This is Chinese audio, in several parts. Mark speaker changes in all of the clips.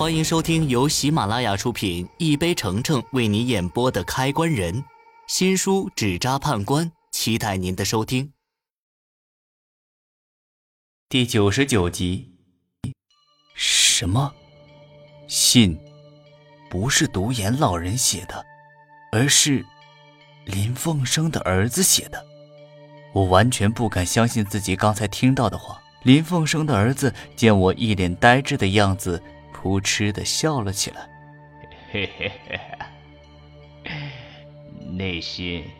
Speaker 1: 欢迎收听由喜马拉雅出品、一杯橙橙为你演播的《开关人》新书《纸扎判官》，期待您的收听。
Speaker 2: 第九十九集。什么？信不是独眼老人写的，而是林凤生的儿子写的。我完全不敢相信自己刚才听到的话。林凤生的儿子见我一脸呆滞的样子。扑哧的笑了起来，
Speaker 3: 嘿嘿嘿，那信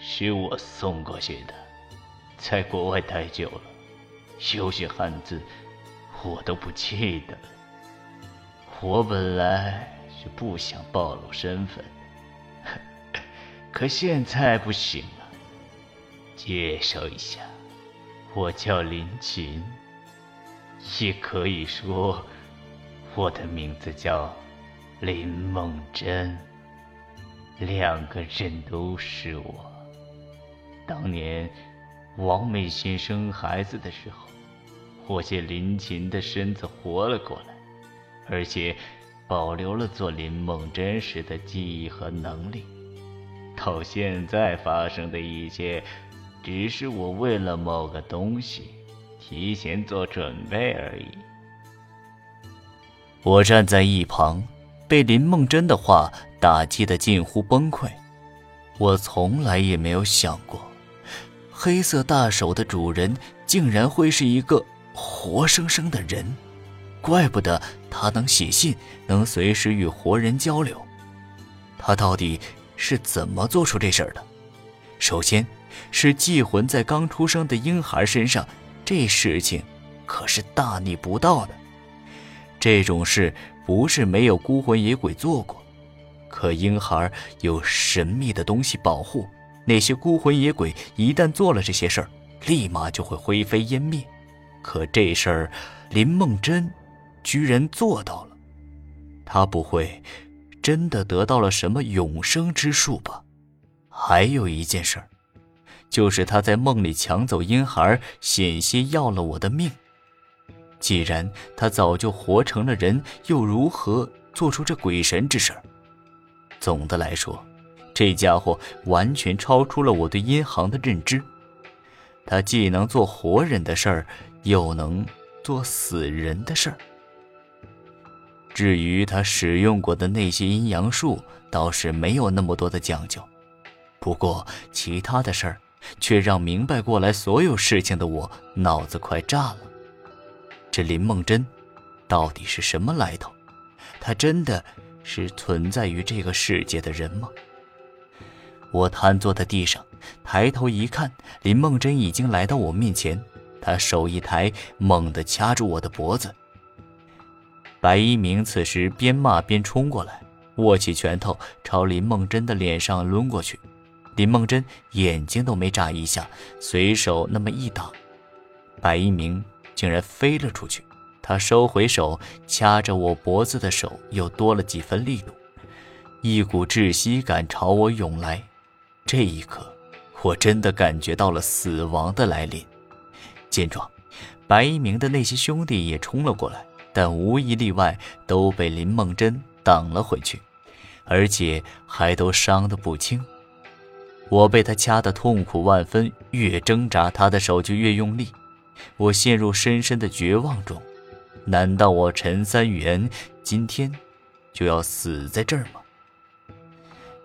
Speaker 3: 是我送过去的，在国外待久了，有些汉字我都不记得了。我本来是不想暴露身份，可现在不行了。介绍一下，我叫林琴，也可以说。我的名字叫林梦真，两个人都是我。当年王美心生孩子的时候，我借林琴的身子活了过来，而且保留了做林梦真时的记忆和能力。到现在发生的一切，只是我为了某个东西提前做准备而已。
Speaker 2: 我站在一旁，被林梦真的话打击的近乎崩溃。我从来也没有想过，黑色大手的主人竟然会是一个活生生的人。怪不得他能写信，能随时与活人交流。他到底是怎么做出这事儿的？首先，是寄魂在刚出生的婴孩身上，这事情可是大逆不道的。这种事不是没有孤魂野鬼做过，可婴孩有神秘的东西保护，那些孤魂野鬼一旦做了这些事儿，立马就会灰飞烟灭。可这事儿，林梦真居然做到了，他不会真的得到了什么永生之术吧？还有一件事儿，就是他在梦里抢走婴孩，险些要了我的命。既然他早就活成了人，又如何做出这鬼神之事？总的来说，这家伙完全超出了我对阴行的认知。他既能做活人的事儿，又能做死人的事儿。至于他使用过的那些阴阳术，倒是没有那么多的讲究。不过其他的事儿，却让明白过来所有事情的我脑子快炸了。这林梦真，到底是什么来头？他真的是存在于这个世界的人吗？我瘫坐在地上，抬头一看，林梦真已经来到我面前。他手一抬，猛地掐住我的脖子。白一鸣此时边骂边冲过来，握起拳头朝林梦真的脸上抡过去。林梦真眼睛都没眨一下，随手那么一挡，白一鸣。竟然飞了出去，他收回手掐着我脖子的手又多了几分力度，一股窒息感朝我涌来。这一刻，我真的感觉到了死亡的来临。见状，白一鸣的那些兄弟也冲了过来，但无一例外都被林梦真挡了回去，而且还都伤得不轻。我被他掐得痛苦万分，越挣扎，他的手就越用力。我陷入深深的绝望中，难道我陈三元今天就要死在这儿吗？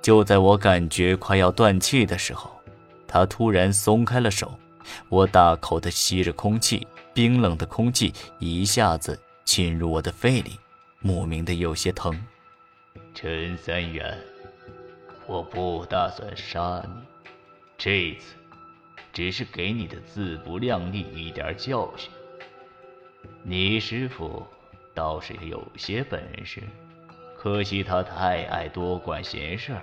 Speaker 2: 就在我感觉快要断气的时候，他突然松开了手，我大口的吸着空气，冰冷的空气一下子侵入我的肺里，莫名的有些疼。
Speaker 3: 陈三元，我不打算杀你，这次。只是给你的自不量力一点教训。你师傅倒是有些本事，可惜他太爱多管闲事儿，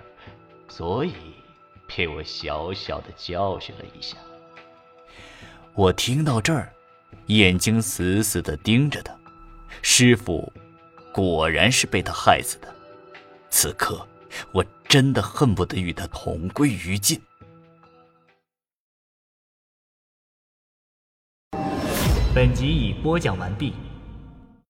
Speaker 3: 所以被我小小的教训了一下。
Speaker 2: 我听到这儿，眼睛死死的盯着他。师傅果然是被他害死的。此刻，我真的恨不得与他同归于尽。
Speaker 1: 本集已播讲完毕。